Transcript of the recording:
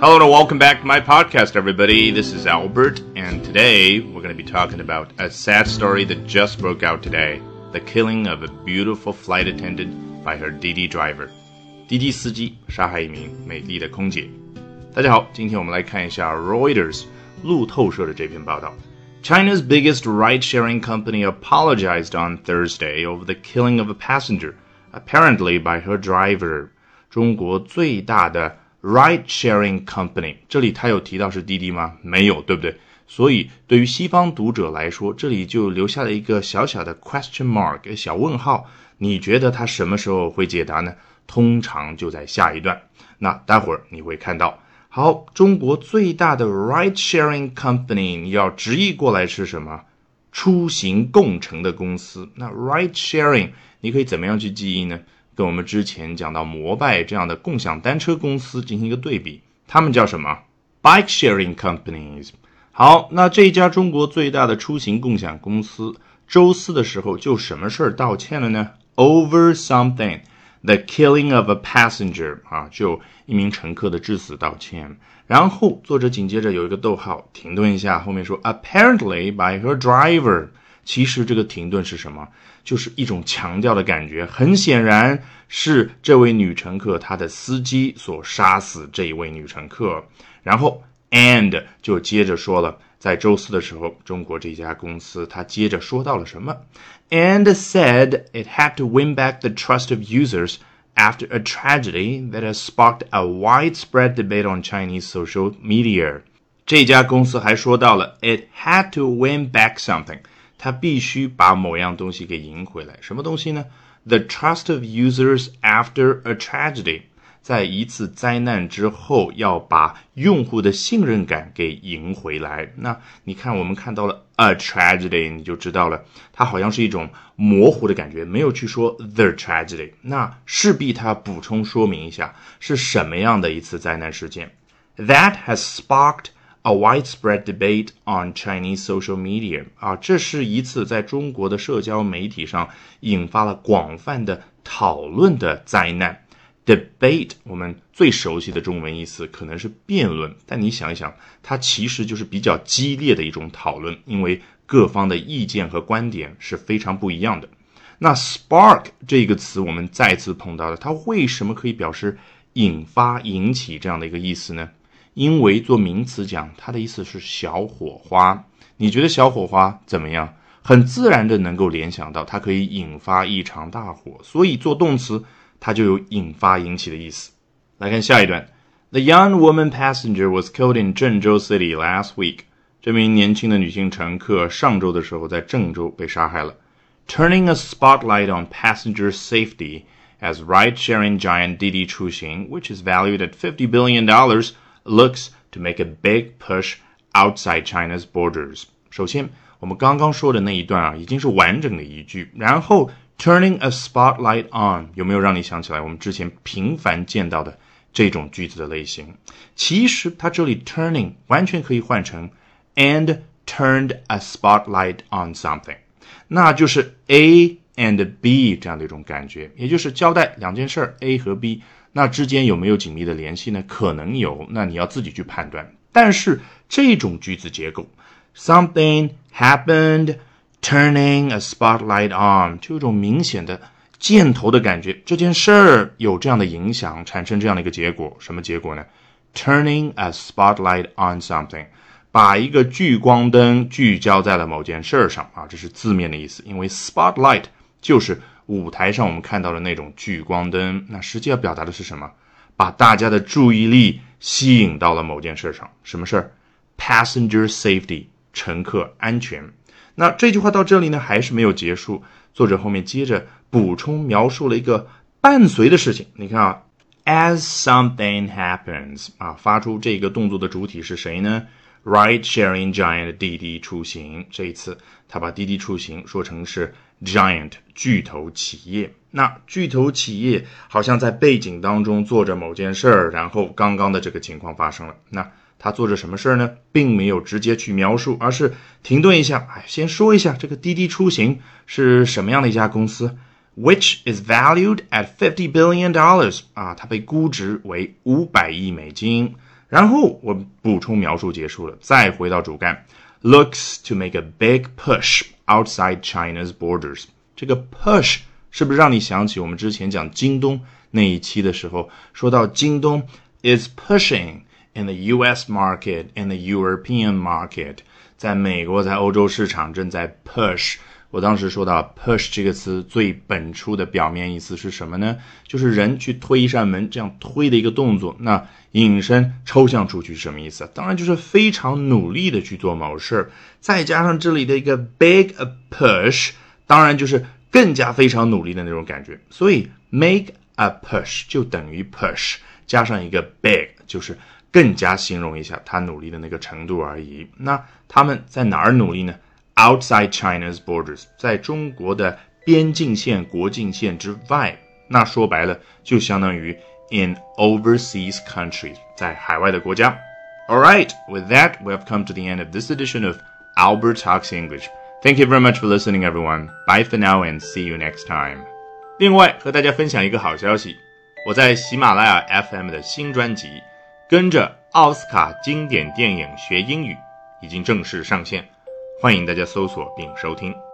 Hello and welcome back to my podcast, everybody. This is Albert, and today we're going to be talking about a sad story that just broke out today the killing of a beautiful flight attendant by her Didi driver. 滴滴司机杀害一名美丽的空姐。大家好，今天我们来看一下 Reuters 路透社的这篇报道。China's biggest ride-sharing company apologized on Thursday over the killing of a passenger, apparently by her driver. 中国最大的 ride-sharing company，这里他有提到是滴滴吗？没有，对不对？所以对于西方读者来说，这里就留下了一个小小的 question mark，小问号。你觉得他什么时候会解答呢？通常就在下一段。那待会儿你会看到。好，中国最大的 ride-sharing company，你要直译过来是什么？出行共乘的公司。那 ride-sharing 你可以怎么样去记忆呢？跟我们之前讲到摩拜这样的共享单车公司进行一个对比，他们叫什么？bike-sharing companies。好，那这家中国最大的出行共享公司，周四的时候就什么事儿道歉了呢？Over something。The killing of a passenger 啊，就一名乘客的致死道歉。然后作者紧接着有一个逗号，停顿一下，后面说 apparently by her driver。其实这个停顿是什么？就是一种强调的感觉。很显然是这位女乘客她的司机所杀死这一位女乘客。然后 and 就接着说了。在周四的时候，中国这家公司它接着说到了什么？And said it had to win back the trust of users after a tragedy that has sparked a widespread debate on Chinese social media。这家公司还说到了，it had to win back something， 他必须把某样东西给赢回来。什么东西呢？The trust of users after a tragedy。在一次灾难之后，要把用户的信任感给赢回来。那你看，我们看到了 a tragedy，你就知道了，它好像是一种模糊的感觉，没有去说 the tragedy。那势必它补充说明一下是什么样的一次灾难事件。That has sparked a widespread debate on Chinese social media。啊，这是一次在中国的社交媒体上引发了广泛的讨论的灾难。Debate，我们最熟悉的中文意思可能是辩论，但你想一想，它其实就是比较激烈的一种讨论，因为各方的意见和观点是非常不一样的。那 spark 这个词我们再次碰到了，它为什么可以表示引发、引起这样的一个意思呢？因为做名词讲，它的意思是小火花。你觉得小火花怎么样？很自然的能够联想到它可以引发一场大火，所以做动词。它就有引发、引起的意思。来看下一段：The young woman passenger was killed in Zhengzhou City last week。这名年轻的女性乘客上周的时候在郑州被杀害了。Turning a spotlight on passenger safety as ride-sharing giant Didi Chuxing, which is valued at $50 billion, Looks to make a big push outside China's borders. 首先，我们刚刚说的那一段啊，已经是完整的一句，然后 Turning a spotlight on 有没有让你想起来我们之前频繁见到的这种句子的类型？其实它这里 turning 完全可以换成 and turned a spotlight on something，那就是 A and B 这样的一种感觉，也就是交代两件事儿 A 和 B，那之间有没有紧密的联系呢？可能有，那你要自己去判断。但是这种句子结构，something happened。Turning a spotlight on，就有种明显的箭头的感觉。这件事儿有这样的影响，产生这样的一个结果。什么结果呢？Turning a spotlight on something，把一个聚光灯聚焦在了某件事上啊，这是字面的意思。因为 spotlight 就是舞台上我们看到的那种聚光灯，那实际要表达的是什么？把大家的注意力吸引到了某件事上。什么事儿？Passenger safety，乘客安全。那这句话到这里呢，还是没有结束。作者后面接着补充描述了一个伴随的事情。你看啊，as something happens 啊，发出这个动作的主体是谁呢？Ride-sharing giant 滴滴出行。这一次他把滴滴出行说成是 giant 巨头企业。那巨头企业好像在背景当中做着某件事儿，然后刚刚的这个情况发生了。那他做着什么事儿呢？并没有直接去描述，而是停顿一下，哎，先说一下这个滴滴出行是什么样的一家公司，which is valued at fifty billion dollars 啊，它被估值为五百亿美金。然后我补充描述结束了，再回到主干，looks to make a big push outside China's borders。这个 push 是不是让你想起我们之前讲京东那一期的时候，说到京东 is pushing in the U.S. market in the European market，在美国在欧洲市场正在 push。 我当时说到 push 这个词最本初的表面意思是什么呢？就是人去推一扇门这样推的一个动作。那引申抽象出去是什么意思？当然就是非常努力的去做某事儿。再加上这里的一个 big a push，当然就是更加非常努力的那种感觉。所以 make a push 就等于 push 加上一个 big，就是更加形容一下他努力的那个程度而已。那他们在哪儿努力呢 ？outside China's borders，在中国的边境线、国境线之外，那说白了就相当于 in overseas countries，在海外的国家。All right, with that, we have come to the end of this edition of Albert Talks English. Thank you very much for listening, everyone. Bye for now and see you next time. 另外，和大家分享一个好消息，我在喜马拉雅 FM 的新专辑《跟着奥斯卡经典电影学英语》已经正式上线。 欢迎大家搜索并收听。